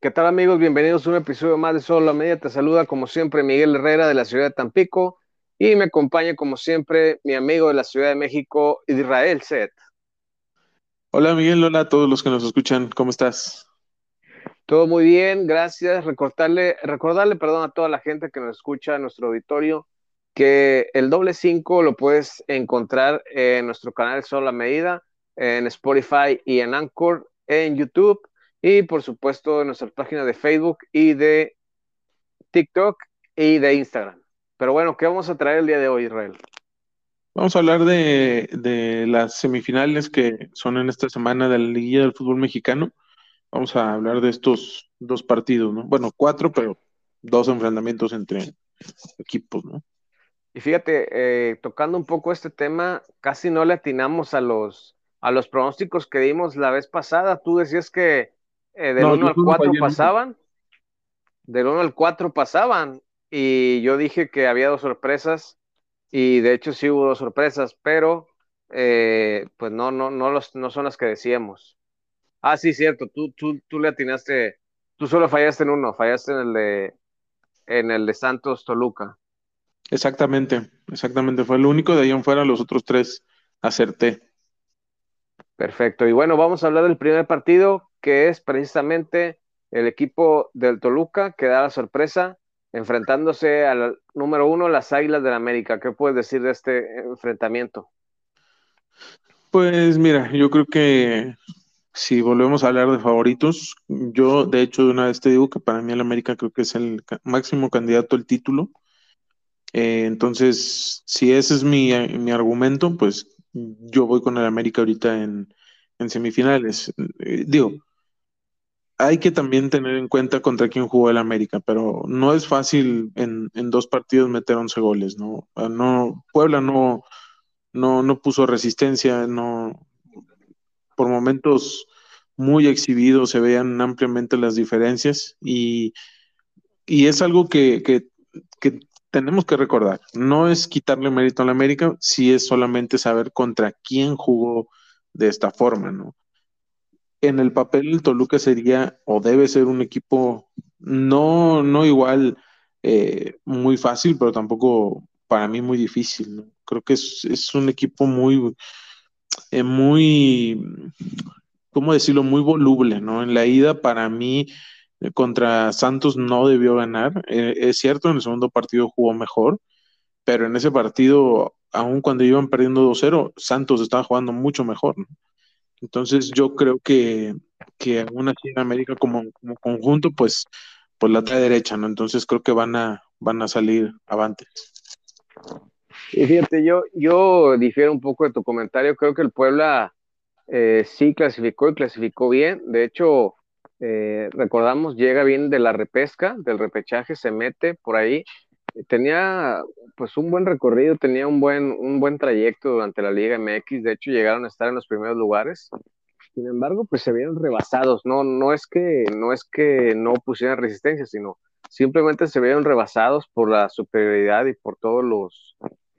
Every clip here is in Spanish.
¿Qué tal amigos? Bienvenidos a un episodio más de Solo la Media. Te saluda como siempre Miguel Herrera de la ciudad de Tampico y me acompaña como siempre mi amigo de la Ciudad de México, Israel Set. Hola Miguel, hola a todos los que nos escuchan, ¿cómo estás? Todo muy bien, gracias. Recordarle, recordarle, perdón, a toda la gente que nos escucha en nuestro auditorio que el doble 5 lo puedes encontrar en nuestro canal Solo la Medida, en Spotify y en Anchor, en YouTube y por supuesto en nuestra página de Facebook y de TikTok y de Instagram. Pero bueno, ¿qué vamos a traer el día de hoy, Israel? Vamos a hablar de, las semifinales que son en esta semana de la Liguilla del Fútbol Mexicano. Vamos a hablar de estos dos partidos, ¿no? Bueno, cuatro, pero dos enfrentamientos entre equipos, ¿no? Y fíjate, eh, tocando un poco este tema, casi no le atinamos a los, a los pronósticos que dimos la vez pasada. Tú decías que eh, del 1 al 4 pasaban. Del 1 al 4 pasaban. Y yo dije que había dos sorpresas. Y de hecho sí hubo dos sorpresas, pero eh, pues no, no, no, los, no son las que decíamos. Ah, sí, cierto. Tú, tú, tú le atinaste. Tú solo fallaste en uno, fallaste en el de en el de Santos Toluca. Exactamente, exactamente. Fue el único, de ahí en fuera los otros tres acerté. Perfecto. Y bueno, vamos a hablar del primer partido, que es precisamente el equipo del Toluca, que da la sorpresa, enfrentándose al número uno, las Águilas del América. ¿Qué puedes decir de este enfrentamiento? Pues mira, yo creo que si volvemos a hablar de favoritos, yo de hecho de una vez te digo que para mí el América creo que es el máximo candidato al título. Eh, entonces, si ese es mi, mi argumento, pues yo voy con el América ahorita en, semifinales. Eh, digo, hay que también tener en cuenta contra quién jugó el América, pero no es fácil en, dos partidos meter 11 goles, ¿no? Puebla no, no, no puso resistencia, no por momentos muy exhibidos se veían ampliamente las diferencias y, es algo que, que, que tenemos que recordar, no es quitarle mérito a la América, si es solamente saber contra quién jugó de esta forma, ¿no? En el papel el Toluca sería o debe ser un equipo no, no igual eh, muy fácil, pero tampoco para mí muy difícil, ¿no? Creo que es, un equipo muy, eh, muy, ¿cómo decirlo? Muy voluble, ¿no? En la ida para mí contra Santos no debió ganar. Eh, es cierto, en el segundo partido jugó mejor, pero en ese partido, aun cuando iban perdiendo 2-0, Santos estaba jugando mucho mejor. Entonces yo creo que, que aún así en América como, conjunto, pues, pues la trae derecha, ¿no? Entonces creo que van a, van a salir avantes. Y fíjate, yo, yo difiero un poco de tu comentario. Creo que el Puebla eh, sí clasificó y clasificó bien. De hecho, eh, recordamos, llega bien de la repesca, del repechaje, se mete por ahí. Tenía pues un buen recorrido, tenía un buen, un buen trayecto durante la Liga MX, de hecho llegaron a estar en los primeros lugares. Sin embargo, pues se vieron rebasados, no, no es que no es que no pusieran resistencia, sino simplemente se vieron rebasados por la superioridad y por todos los,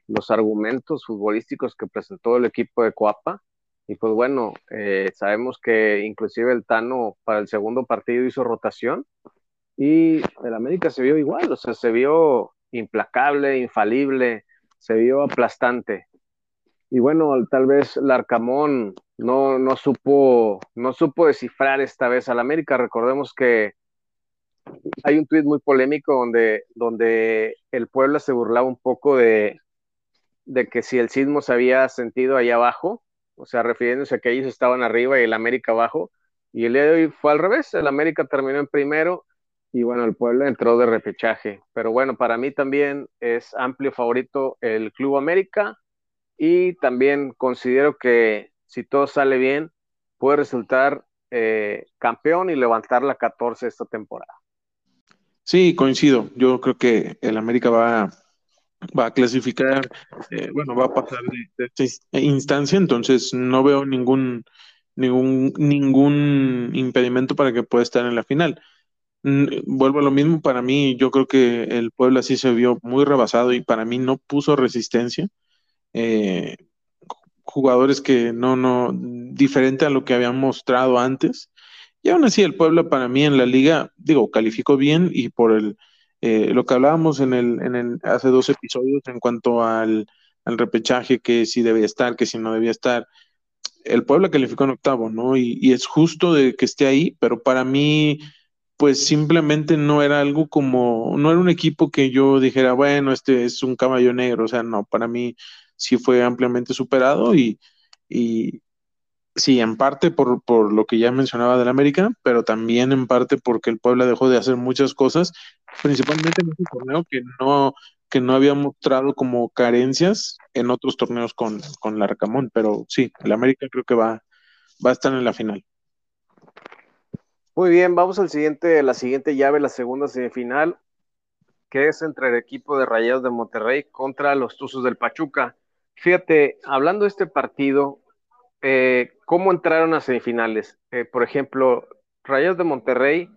los argumentos futbolísticos que presentó el equipo de Coapa y pues bueno, eh, sabemos que inclusive el Tano para el segundo partido hizo rotación y el América se vio igual, o sea, se vio implacable, infalible, se vio aplastante. Y bueno, tal vez Larcamón no, no, supo, no supo descifrar esta vez al América. Recordemos que hay un tuit muy polémico donde, donde el pueblo se burlaba un poco de, de que si el sismo se había sentido allá abajo, o sea, refiriéndose a que ellos estaban arriba y el América abajo, y el día de hoy fue al revés, el América terminó en primero y bueno, el pueblo entró de repechaje, pero bueno, para mí también es amplio favorito el Club América y también considero que si todo sale bien, puede resultar eh, campeón y levantar la 14 esta temporada. Sí, coincido. Yo creo que el América va va a clasificar, eh, bueno, va a pasar de, esta instancia, entonces no veo ningún, ningún, ningún impedimento para que pueda estar en la final. Vuelvo a lo mismo, para mí yo creo que el pueblo así se vio muy rebasado y para mí no puso resistencia. Eh, jugadores que no, no, diferente a lo que habían mostrado antes. Y aún así, el Puebla para mí en la liga, digo, calificó bien y por el eh, lo que hablábamos en el, en el, hace dos episodios en cuanto al, al repechaje, que si debía estar, que si no debía estar, el Puebla calificó en octavo, ¿no? Y, y, es justo de que esté ahí, pero para mí, pues simplemente no era algo como, no era un equipo que yo dijera, bueno, este es un caballo negro, o sea, no, para mí sí fue ampliamente superado y, y sí, en parte por, por lo que ya mencionaba del América, pero también en parte porque el Puebla dejó de hacer muchas cosas, principalmente en este torneo que no, que no había mostrado como carencias en otros torneos con, con Larcamón, pero sí, el América creo que va, va a estar en la final. Muy bien, vamos al siguiente, la siguiente llave, la segunda semifinal, que es entre el equipo de Rayados de Monterrey contra los Tuzos del Pachuca. Fíjate, hablando de este partido, eh, ¿cómo entraron a semifinales? Eh, por ejemplo, Rayados de Monterrey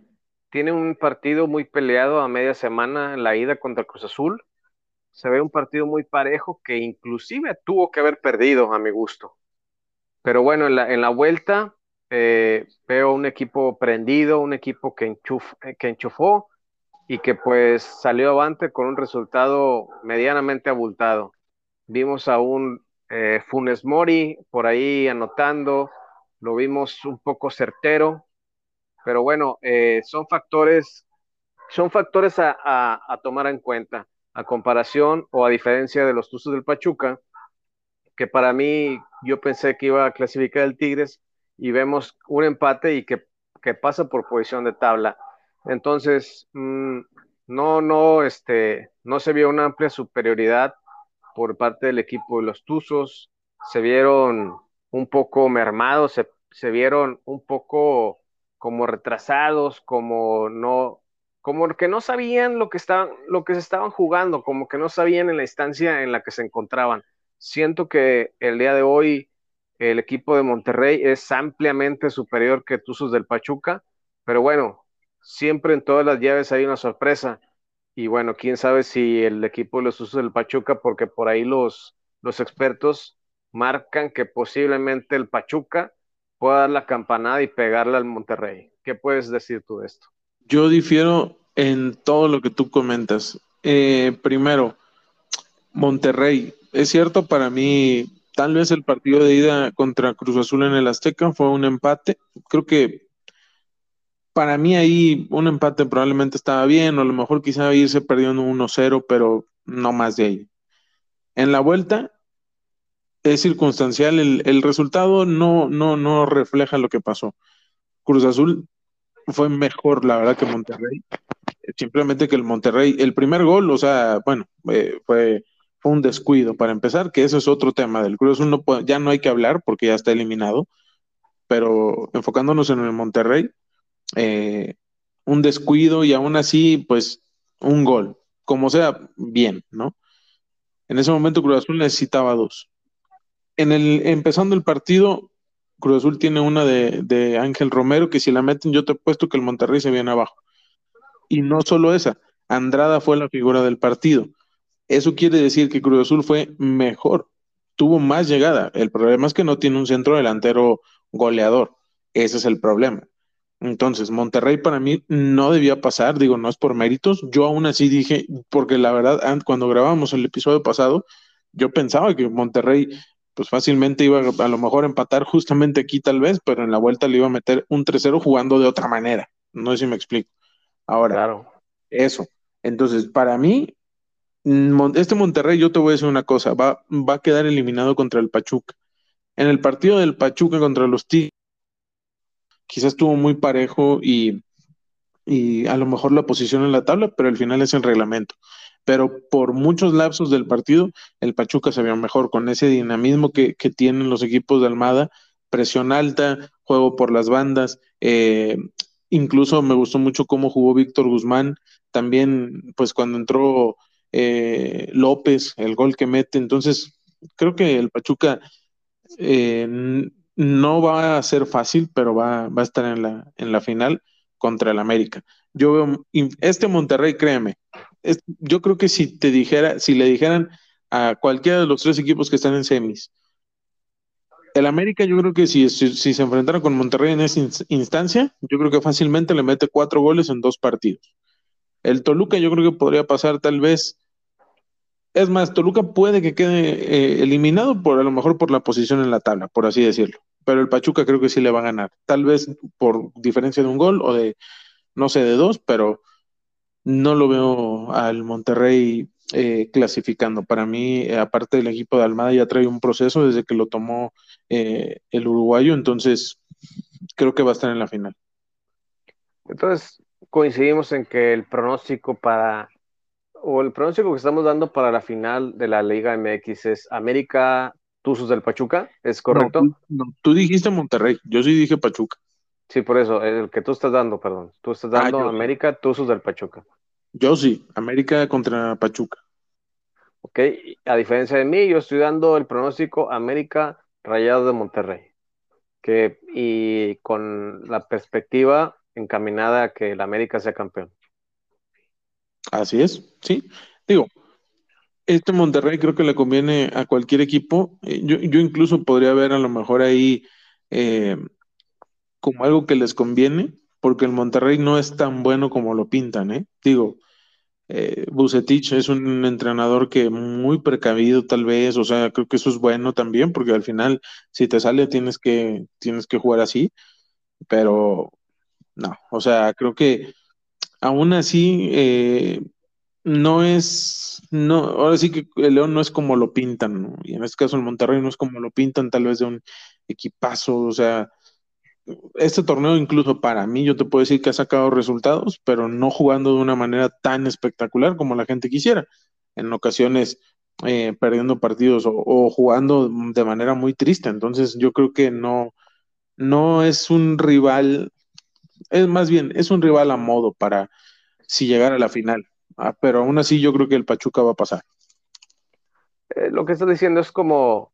tiene un partido muy peleado a media semana en la ida contra Cruz Azul se ve un partido muy parejo que inclusive tuvo que haber perdido a mi gusto. Pero bueno, en la, en la vuelta eh, veo un equipo prendido, un equipo que, enchuf, que enchufó y que pues salió avante con un resultado medianamente abultado. Vimos a un eh, Funes Mori por ahí anotando, lo vimos un poco certero, pero bueno, eh, son factores, son factores a, a tomar en cuenta a comparación o a diferencia de los Tuzos del Pachuca, que para mí yo pensé que iba a clasificar el Tigres y vemos un empate y que, que pasa por posición de tabla. Entonces, mmm, no, no, este, no se vio una amplia superioridad por parte del equipo de los Tuzos, se vieron un poco mermados, se, se vieron un poco como retrasados, como no, como que no sabían lo que, estaban, lo que se estaban jugando, como que no sabían en la instancia en la que se encontraban. Siento que el día de hoy el equipo de Monterrey es ampliamente superior que Tuzos del Pachuca, pero bueno, siempre en todas las llaves hay una sorpresa. Y bueno, quién sabe si el equipo de los Tuzos del Pachuca, porque por ahí los, los expertos marcan que posiblemente el Pachuca pueda dar la campanada y pegarle al Monterrey. ¿Qué puedes decir tú de esto? Yo difiero en todo lo que tú comentas. Eh, primero, Monterrey. Es cierto, para mí, tal vez el partido de ida contra Cruz Azul en el Azteca fue un empate. Creo que para mí ahí un empate probablemente estaba bien, o a lo mejor quizá irse perdiendo 1-0, pero no más de ahí. En la vuelta es circunstancial, el, el resultado no, no, no refleja lo que pasó. Cruz Azul fue mejor, la verdad, que Monterrey. Simplemente que el Monterrey, el primer gol, o sea, bueno, eh, fue, un descuido para empezar, que ese es otro tema del Cruz Azul, ya no hay que hablar porque ya está eliminado, pero enfocándonos en el Monterrey, eh, un descuido y aún así, pues, un gol, como sea, bien, ¿no? En ese momento Cruz Azul necesitaba dos. En el, empezando el partido, Cruz Azul tiene una de, Ángel Romero, que si la meten, yo te he puesto que el Monterrey se viene abajo. Y no solo esa, Andrada fue la figura del partido. Eso quiere decir que Cruz Azul fue mejor, tuvo más llegada. El problema es que no tiene un centro delantero goleador. Ese es el problema. Entonces, Monterrey para mí no debía pasar, digo, no es por méritos. Yo aún así dije, porque la verdad, cuando grabamos el episodio pasado, yo pensaba que Monterrey pues fácilmente iba a, lo mejor empatar justamente aquí tal vez, pero en la vuelta le iba a meter un 3-0 jugando de otra manera. No sé si me explico. Ahora, claro. eso. Entonces, para mí, este Monterrey, yo te voy a decir una cosa, va, va a quedar eliminado contra el Pachuca. En el partido del Pachuca contra los Tigres, quizás estuvo muy parejo y, y a lo mejor la posición en la tabla, pero al final es el reglamento pero por muchos lapsos del partido, el Pachuca se vio mejor con ese dinamismo que, tienen los equipos de Almada, presión alta, juego por las bandas, eh, incluso me gustó mucho cómo jugó Víctor Guzmán, también pues cuando entró eh, López, el gol que mete, entonces creo que el Pachuca eh, no va a ser fácil, pero va, va a estar en la, en la final contra el América. Yo veo, este Monterrey, créeme, yo creo que si te dijera, si le dijeran a cualquiera de los tres equipos que están en semis, El América, yo creo que si, si, se enfrentara con Monterrey en esa instancia, yo creo que fácilmente le mete cuatro goles en dos partidos. El Toluca, yo creo que podría pasar tal vez. Es más, Toluca puede que quede eh, eliminado por a lo mejor por la posición en la tabla, por así decirlo. Pero el Pachuca creo que sí le va a ganar. Tal vez por diferencia de un gol o de, no sé, de dos, pero no lo veo al Monterrey eh, clasificando. Para mí, eh, aparte del equipo de Almada, ya trae un proceso desde que lo tomó el uruguayo, entonces creo que va a estar en la final. Entonces, coincidimos en que el pronóstico para, o el pronóstico que estamos dando para la final de la Liga MX es América Tuzos del Pachuca, ¿es correcto? tú dijiste Monterrey, yo sí dije Pachuca. Sí, por eso, el que tú estás dando, perdón. Tú estás ah, dando América Tuzos del Pachuca. Yo sí, América contra Pachuca. Ok, a diferencia de mí, yo estoy dando el pronóstico América Rayado de Monterrey. Que, y con la perspectiva encaminada a que el América sea campeón. Así es, sí. Digo, este Monterrey creo que le conviene a cualquier equipo. Eh, yo, yo incluso podría ver a lo mejor ahí eh, como algo que les conviene, porque el Monterrey no es tan bueno como lo pintan, ¿eh? Digo, eh, Bucetich es un entrenador que muy precavido tal vez, o sea, creo que eso es bueno también, porque al final, si te sale, tienes que, tienes que jugar así, pero no, o sea, creo que aún así eh, no es, no, ahora sí que el León no es como lo pintan, ¿no? y en este caso el Monterrey no es como lo pintan, tal vez de un equipazo, o sea, este torneo incluso para mí yo te puedo decir que ha sacado resultados, pero no jugando de una manera tan espectacular como la gente quisiera. En ocasiones eh, perdiendo partidos o, jugando de manera muy triste. Entonces yo creo que no, no es un rival, es más bien, es un rival a modo para si llegara a la final. Ah, pero aún así yo creo que el Pachuca va a pasar. Eh, lo que estás diciendo es como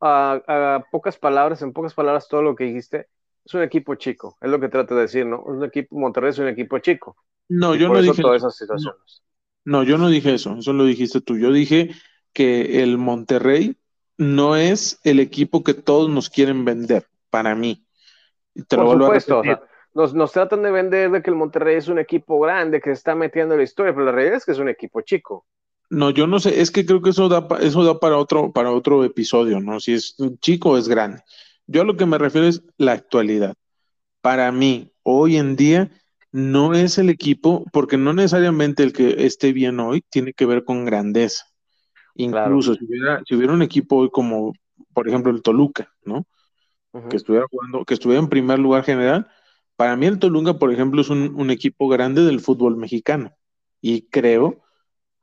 a, pocas palabras, en pocas palabras todo lo que dijiste, es un equipo chico, es lo que trato de decir, ¿no? Un equipo, Monterrey es un equipo chico. No, yo no dije todas esas situaciones. No, yo no dije eso, eso lo dijiste tú. Yo dije que el Monterrey no es el equipo que todos nos quieren vender, para mí. Por supuesto, nos, nos, tratan de vender de que el Monterrey es un equipo grande, que se está metiendo en la historia, pero la realidad es que es un equipo chico. No, yo no sé, es que creo que eso da, eso da para, otro, para otro episodio, ¿no? Si es chico o es grande. Yo a lo que me refiero es la actualidad. Para mí, hoy en día, no es el equipo, porque no necesariamente el que esté bien hoy tiene que ver con grandeza. Incluso si, hubiera, un equipo hoy como, por ejemplo, el Toluca, ¿no? Que estuviera jugando, que estuviera en primer lugar general, para mí el Toluca, por ejemplo, es un, un equipo grande del fútbol mexicano. Y creo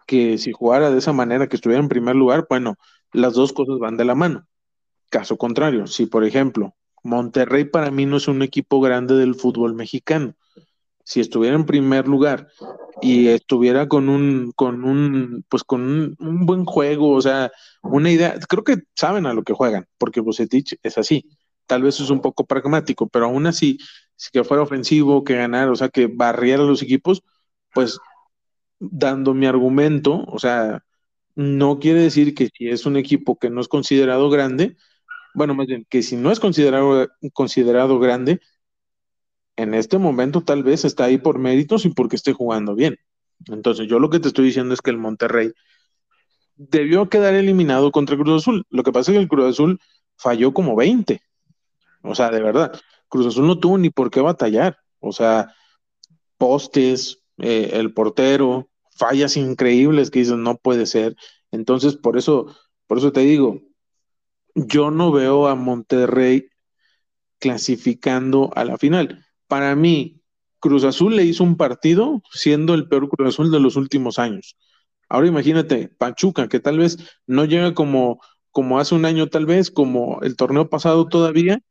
que si jugara de esa manera, que estuviera en primer lugar, bueno, las dos cosas van de la mano. Caso contrario, si por ejemplo Monterrey para mí no es un equipo grande del fútbol mexicano, si estuviera en primer lugar y estuviera con un, con un, pues con un, buen juego, o sea, una idea, creo que saben a lo que juegan, porque Bucetich es así. Tal vez es un poco pragmático, pero aún así, que fuera ofensivo, que ganar, o sea, que barriera los equipos, pues dando mi argumento, o sea, no quiere decir que si es un equipo que no es considerado grande, bueno, más bien, que si no es considerado, considerado grande, en este momento tal vez está ahí por méritos y porque esté jugando bien. Entonces, yo lo que te estoy diciendo es que el Monterrey debió quedar eliminado contra Cruz Azul. Lo que pasa es que el Cruz Azul falló como 20. O sea, de verdad, Cruz Azul no tuvo ni por qué batallar. O sea, postes, eh, el portero, fallas increíbles que dicen no puede ser. Entonces, por eso, por eso te digo, yo no veo a Monterrey clasificando a la final. Para mí, Cruz Azul le hizo un partido siendo el peor Cruz Azul de los últimos años. Ahora imagínate, Pachuca, que tal vez no llega como, como hace un año, tal vez, como el torneo pasado todavía,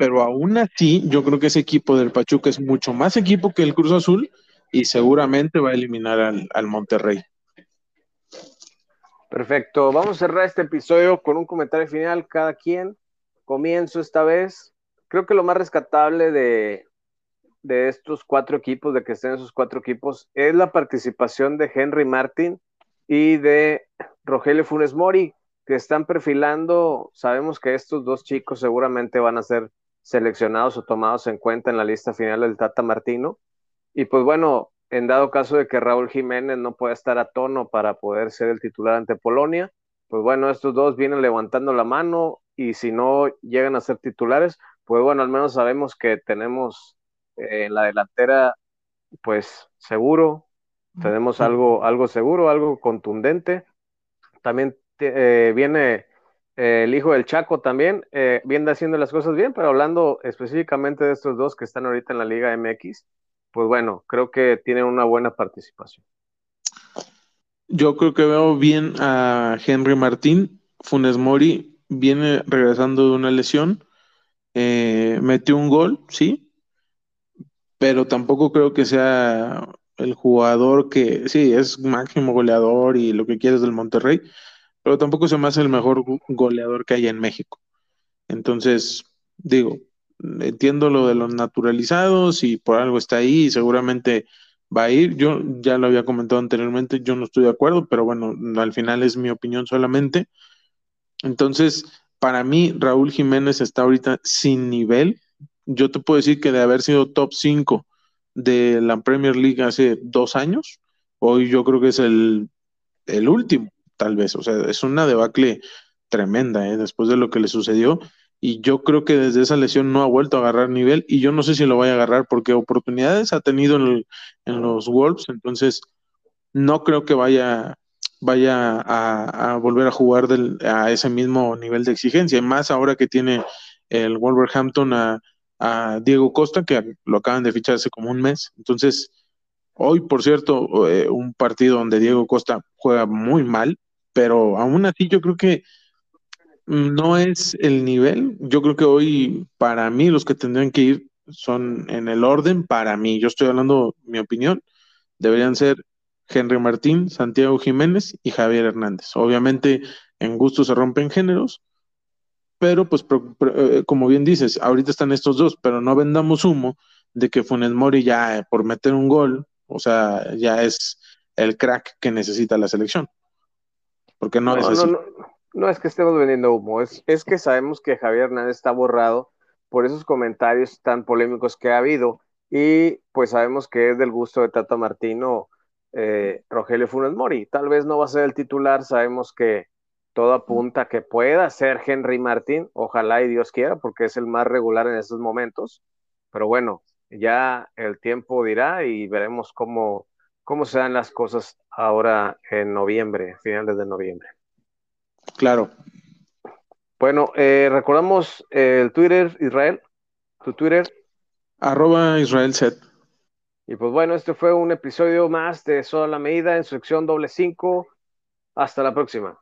pero aún así, yo creo que ese equipo del Pachuca es mucho más equipo que el Cruz Azul y seguramente va a eliminar al, al Monterrey. Perfecto. Vamos a cerrar este episodio con un comentario final, cada quien. Comienzo esta vez. Creo que lo más rescatable de, de estos cuatro equipos, de que estén esos cuatro equipos, es la participación de Henry Martin y de Rogelio Funes Mori. que están perfilando, sabemos que estos dos chicos seguramente van a ser seleccionados o tomados en cuenta en la lista final del Tata Martino. Y pues bueno, en dado caso de que Raúl Jiménez no pueda estar a tono para poder ser el titular ante Polonia, pues bueno, estos dos vienen levantando la mano y si no llegan a ser titulares, pues bueno, al menos sabemos que tenemos eh, en la delantera, pues seguro, tenemos algo, algo seguro, algo contundente. También eh, viene eh, el hijo del Chaco también, viene haciendo las cosas bien, pero hablando específicamente de estos dos que están ahorita en la Liga MX, pues bueno, creo que tienen una buena participación. Yo creo que veo bien a Henry Martín. Funes Mori viene regresando de una lesión. Eh, metió un gol, sí, pero tampoco creo que sea el jugador que, sí, es máximo goleador y lo que quieres del Monterrey, pero tampoco se me hace el mejor goleador que hay en México. Entonces, digo, entiendo lo de los naturalizados y por algo está ahí y seguramente va a ir. Yo ya lo había comentado anteriormente, yo no estoy de acuerdo, pero bueno, al final es mi opinión solamente. Entonces, para mí, Raúl Jiménez está ahorita sin nivel. Yo te puedo decir que de haber sido top 5 de la Premier League hace dos años, hoy yo creo que es el, el último, tal vez. O sea, es una debacle tremenda, ¿eh? después de lo que le sucedió y yo creo que desde esa lesión no ha vuelto a agarrar nivel y yo no sé si lo vaya a agarrar porque oportunidades ha tenido en, los Wolves, entonces no creo que vaya, vaya a, volver a jugar a ese mismo nivel de exigencia, y más ahora que tiene el Wolverhampton a, a, Diego Costa, que lo acaban de fichar hace como un mes, entonces hoy, por cierto, eh, un partido donde Diego Costa juega muy mal, pero aún así yo creo que no es el nivel. Yo creo que hoy, para mí, los que tendrían que ir son en el orden, para mí, yo estoy hablando mi opinión, deberían ser Henry Martín, Santiago Jiménez y Javier Hernández. Obviamente, en gusto se rompen géneros, pero pues eh, como bien dices, ahorita están estos dos, pero no vendamos humo de que Funes Mori ya eh, por meter un gol, o sea, ya es el crack que necesita la selección. Porque no, es así. No es que estemos vendiendo humo, es, es que sabemos que Javier Hernández está borrado por esos comentarios tan polémicos que ha habido y pues sabemos que es del gusto de Tata Martino eh, Rogelio Funes Mori. Tal vez no va a ser el titular, sabemos que todo apunta que pueda ser Henry Martín, ojalá y Dios quiera, porque es el más regular en estos momentos, pero bueno, ya el tiempo dirá y veremos cómo, cómo se dan las cosas ahora en noviembre, finales de noviembre. Claro. Bueno, eh, recordamos el Twitter, Israel, tu Twitter. Arroba Israel Set. Y pues bueno, este fue un episodio más de Sola la Medida en sección doble cinco. Hasta la próxima.